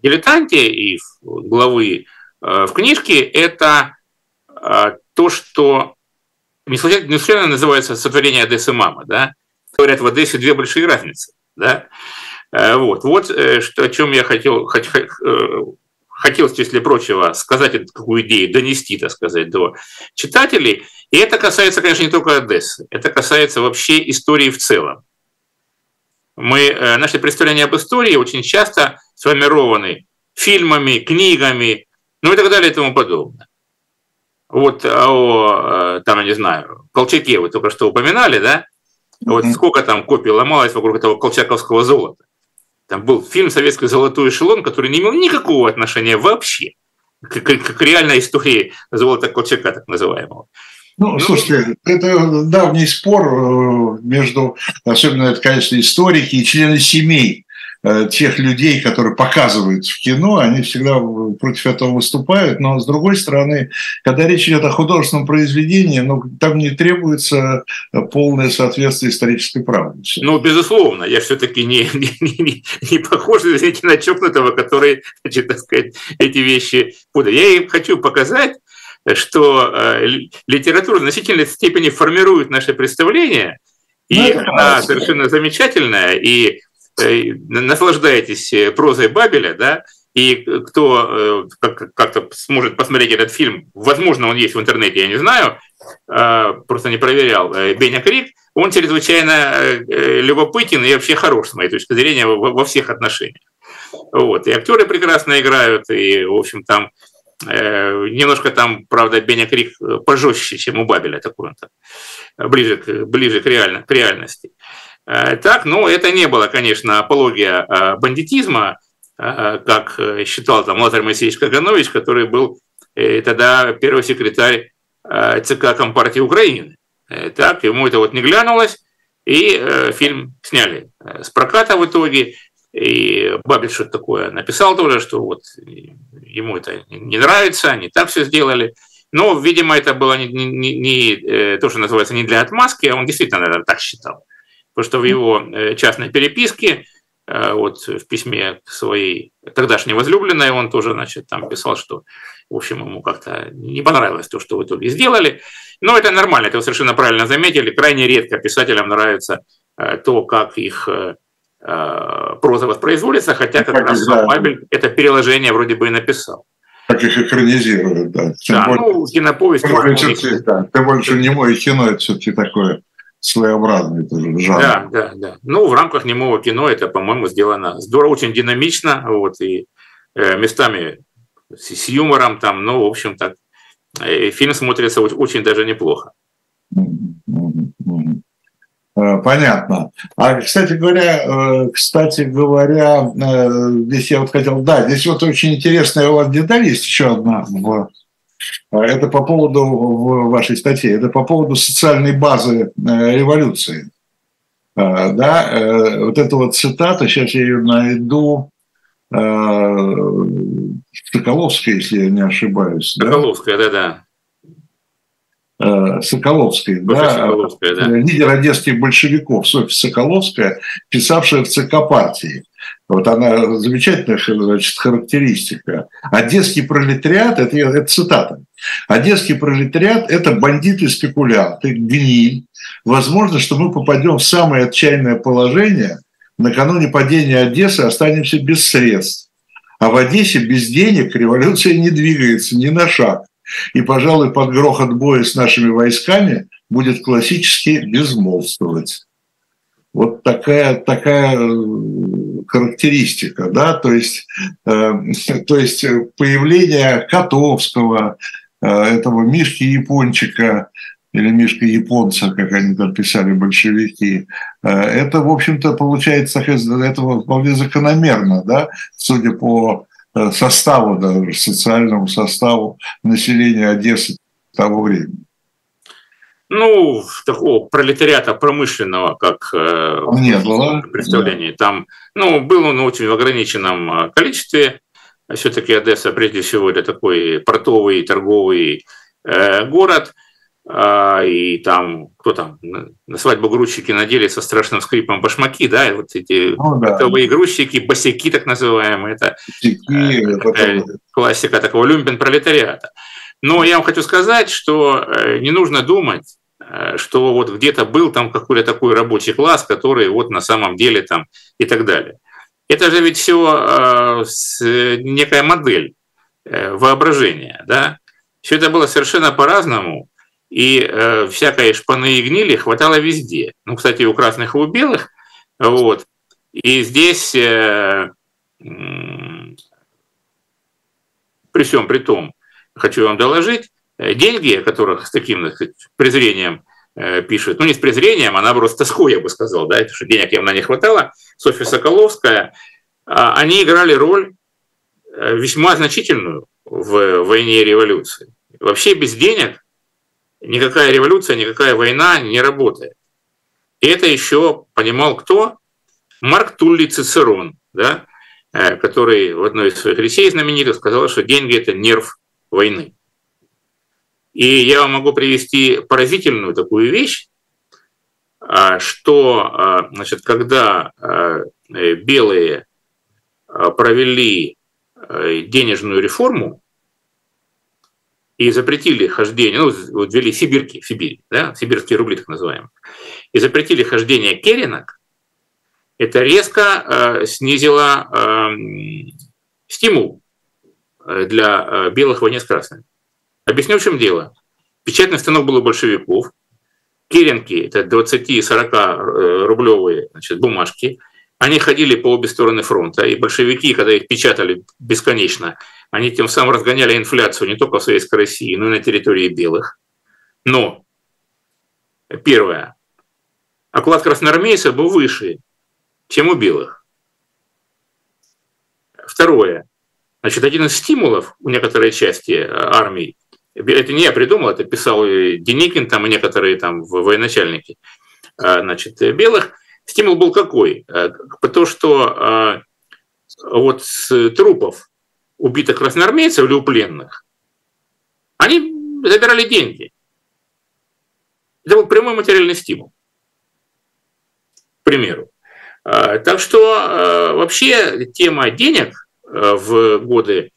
«Дилетанте» и главы в книжке – это то, что не случайно, не случайно называется сотворение Одессы мама, да? Говорят, в Одессе две большие разницы, да? Вот, вот что, о чем я хотел, хотелось, если прочего, сказать эту какую идею, донести, так сказать, до читателей. И это касается, конечно, не только Одессы, это касается вообще истории в целом. Мы, э, наши представления об истории очень часто сформированы фильмами, книгами, ну и так далее и тому подобное. Вот о, э, там, я не знаю, Колчаке вы только что упоминали, да? Вот сколько там копий ломалось вокруг этого колчаковского золота. Там был фильм «Советский золотой эшелон», который не имел никакого отношения вообще к, к, к реальной истории золота Колчака, так называемого. Ну, ну, слушайте, это давний спор э, между, особенно это, конечно, историки и члены семей тех людей, которые показывают в кино, они всегда против этого выступают. Но с другой стороны, когда речь идет о художественном произведении, ну, там не требуется полное соответствие исторической правде. Ну, безусловно, я все-таки не, не, не, не похож, извините, на чокнутого, который, значит, так сказать, эти вещи. Я им хочу показать, что э, литература в значительной степени формирует наше представление, и ну, она совершенно замечательная, и Э, наслаждаетесь э, прозой Бабеля, да, и кто э, как-то сможет посмотреть этот фильм, возможно, он есть в интернете, я не знаю, просто не проверял, Беня Крик, он чрезвычайно любопытен и вообще хорош, с моей точки зрения, во всех отношениях. Вот. И актеры прекрасно играют, и, в общем, там немножко там, правда, Беня Крик пожестче, чем у Бабеля, такой он ближе, к, ближе к, реально, к реальности. Э, так, но это не было, конечно, апология э, бандитизма, э, как считал там Лазарь Моисеевич Каганович, который был тогда первый секретарь ЦК Компартии Украины. Так, ему это вот не глянулось, и фильм сняли с проката в итоге. И Бабель что-то такое написал тоже, что вот ему это не нравится, они так все сделали. Но, видимо, это было не, не, не то, что называется, не для отмазки, а он действительно, наверное, так считал. Потому что в его частной переписке вот в письме к своей тогдашней возлюбленной он тоже, значит, там писал, что, в общем, ему как-то не понравилось то, что в итоге сделали. Но это нормально, это вы совершенно правильно заметили. Крайне редко писателям нравится то, как их проза воспроизводится, хотя как раз да. Бабель это переложение вроде бы и написал. Как их экранизируют, да. Тем да, более, ну, киноповесть... Тем более, все да, тем больше немое кино, это все-таки такое своеобразное тоже жанр. Да, да, да. Ну, в рамках немого кино это, по-моему, сделано здорово, очень динамично, вот, и э, местами с, с юмором там, ну, в общем, так, э, фильм смотрится очень, даже неплохо. Э, понятно. А, кстати говоря, кстати говоря, здесь я вот хотел, да, здесь вот очень интересная у вас деталь есть еще одна. Это по поводу в вашей статье, это по поводу социальной базы революции. Да, вот эта вот цитата, сейчас я ее найду, Соколовская, если я не ошибаюсь. Соколовская, да-да. Э, Соколовской, да, Соколовская, да, лидер одесских большевиков Софья Соколовская, писавшая в ЦК партии. Вот она замечательная значит, характеристика. Одесский пролетариат, это, это цитата, Одесский пролетариат – это бандиты-спекулянты, гниль. Возможно, что мы попадем в самое отчаянное положение, накануне падения Одессы останемся без средств. А в Одессе без денег революция не двигается ни на шаг. И, пожалуй, под грохот боя с нашими войсками будет классически безмолвствовать. Вот такая, такая характеристика, да, то есть, э, то есть появление Котовского, э, этого Мишки Япончика, или Мишка Японца, как они там писали большевики, э, это, в общем-то, получается, это вполне закономерно, да, судя по Э, составу, даже социальному составу населения Одессы того времени. Ну, такого пролетариата промышленного, как э, не было представление. Да. Там, ну, был он очень в ограниченном э, количестве. Все-таки Одесса, прежде всего, это такой портовый, торговый э, город. А, и там, кто там, на свадьбу грузчики надели со страшным скрипом башмаки, да, и вот эти ну, да. бытовые грузчики, босяки так называемые, это Босяки, э, потом... классика такого люмпен пролетариата. Но я вам хочу сказать, что э, не нужно думать, э, что вот где-то был там какой-то такой рабочий класс, который вот на самом деле там и так далее. Это же ведь все некая модель воображения, да? Все это было совершенно по-разному, и э, всякой шпаны и гнили хватало везде. Ну, кстати, у красных и у белых. Вот. И здесь, э, при всем при том, хочу вам доложить, э, деньги, о которых с таким так сказать, презрением э, пишут, ну не с презрением, а наоборот с тоской, я бы сказал, да, потому что денег явно не хватало, Софья Соколовская, э, они играли роль э, весьма значительную в войне и революции. Вообще без денег никакая революция, никакая война не работает. И это еще понимал кто? Марк Тулли Цицерон, да, который в одной из своих речей знаменитых сказал, что деньги – это нерв войны. И я вам могу привести поразительную такую вещь, а, что а, значит, когда а, белые провели денежную реформу, и запретили хождение, ну, ввели сибирки Сибирь, да, сибирские рубли так называемые, и запретили хождение керенок, это резко э, снизило э, стимул э, для э, белых войне с красными. Объясню, в чем дело. Печатный станок был у большевиков, керенки, это 20-40 э, рублевые значит, бумажки, они ходили по обе стороны фронта, и большевики, когда их печатали бесконечно, они тем самым разгоняли инфляцию не только в Советской России, но и на территории белых. Но, первое, оклад красноармейцев был выше, чем у белых. Второе, значит, один из стимулов у некоторой части э, армий, это не я придумал, это писал и Деникин там, и некоторые там военачальники, э, значит, белых, стимул был какой? Э, то, что вот с трупов убитых красноармейцев или у пленных, они забирали деньги. Это был прямой материальный стимул. примеру. Так что вообще тема денег в годы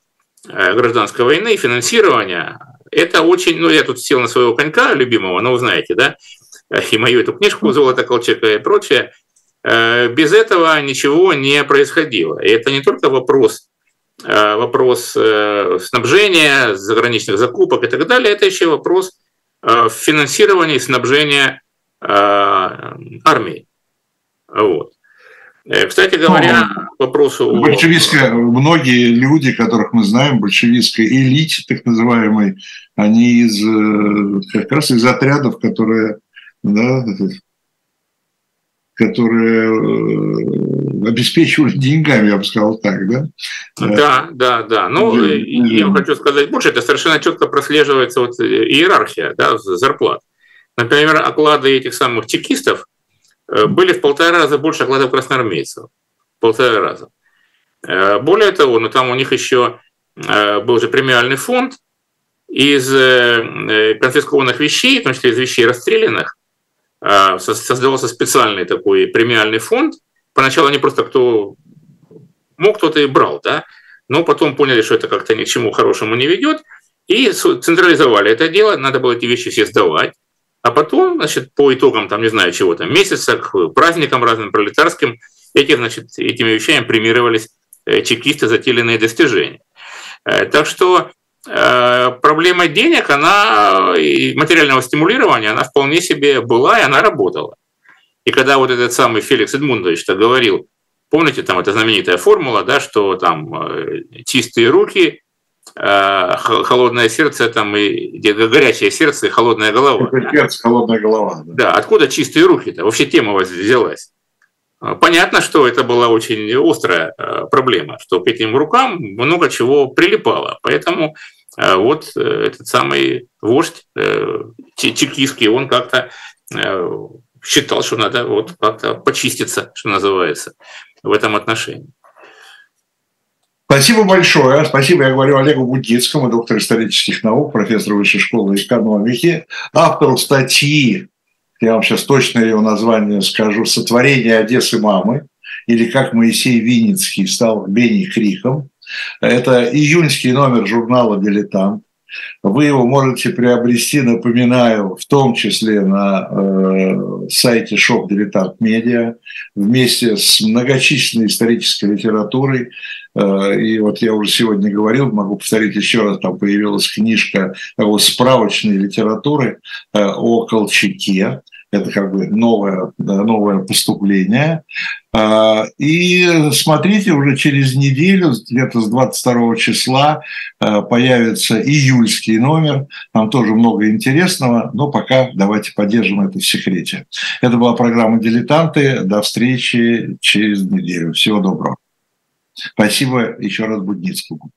гражданской войны, финансирования, это очень, ну я тут сел на своего конька любимого, ну вы знаете, да, и мою эту книжку «Золото Колчака» и прочее, без этого ничего не происходило. И это не только вопрос вопрос снабжения, заграничных закупок и так далее, это еще вопрос финансирования и снабжения армии. Вот. Э, кстати говоря, ну, вопросу... Большевистская, многие люди, которых мы знаем, большевистской элите, так называемой, они из, э, как раз из отрядов, которые, да, которые э, обеспечивали деньгами, я бы сказал так, да? Да, да, да. Ну, я хочу сказать больше, это совершенно четко прослеживается вот иерархия да, зарплат. Например, оклады этих самых чекистов были в полтора раза больше окладов красноармейцев. Полтора раза. Э, более того, ну там у них еще э, был же премиальный фонд из конфискованных вещей, в том числе из вещей расстрелянных, создавался специальный такой премиальный фонд. Поначалу они просто кто мог, кто-то и брал, да, но потом поняли, что это как-то ни к чему хорошему не ведет, и централизовали это дело, надо было эти вещи все сдавать. А потом, значит, по итогам, там, не знаю чего там, месяца, к праздникам разным пролетарским, эти, значит, этими вещами премировались э, чекисты за те достижения. Э, так что э, проблема денег, она и материального стимулирования, она вполне себе была, и она работала. И когда вот этот самый Феликс Эдмундович говорил, помните, там эта знаменитая формула, да, что там чистые руки, холодное сердце там и горячее сердце и холодная голова. Сердце, холодная голова. Да. да, откуда чистые руки-то? Вообще тема взялась. Э, понятно, что это была очень острая э, проблема, что к этим рукам много чего прилипало. Поэтому вот этот самый вождь чекистский, он как-то считал, что надо вот как-то почиститься, что называется, в этом отношении. Спасибо большое. Спасибо, я говорю Олегу Будницкому, доктор исторических наук, профессор Высшей школы экономики, автору статьи, я вам сейчас точно ее название скажу, «Сотворение Одессы мамы» или «Как Моисей Винницкий стал Бенни Криком». Это июньский номер журнала «Дилетант». Вы его можете приобрести, напоминаю, в том числе на э, сайте Shop Дилетант Медиа вместе с многочисленной исторической литературой. Э, и вот я уже сегодня говорил, могу повторить еще раз, там появилась книжка такой справочной литературы э, о Колчаке. Это как бы новое, новое поступление. А, и смотрите, уже через неделю, где-то с 22 числа, появится июльский номер. Там тоже много интересного, но пока давайте поддержим это в секрете. Это была программа «Дилетанты». До встречи через неделю. Всего доброго. Спасибо еще раз Будницкому.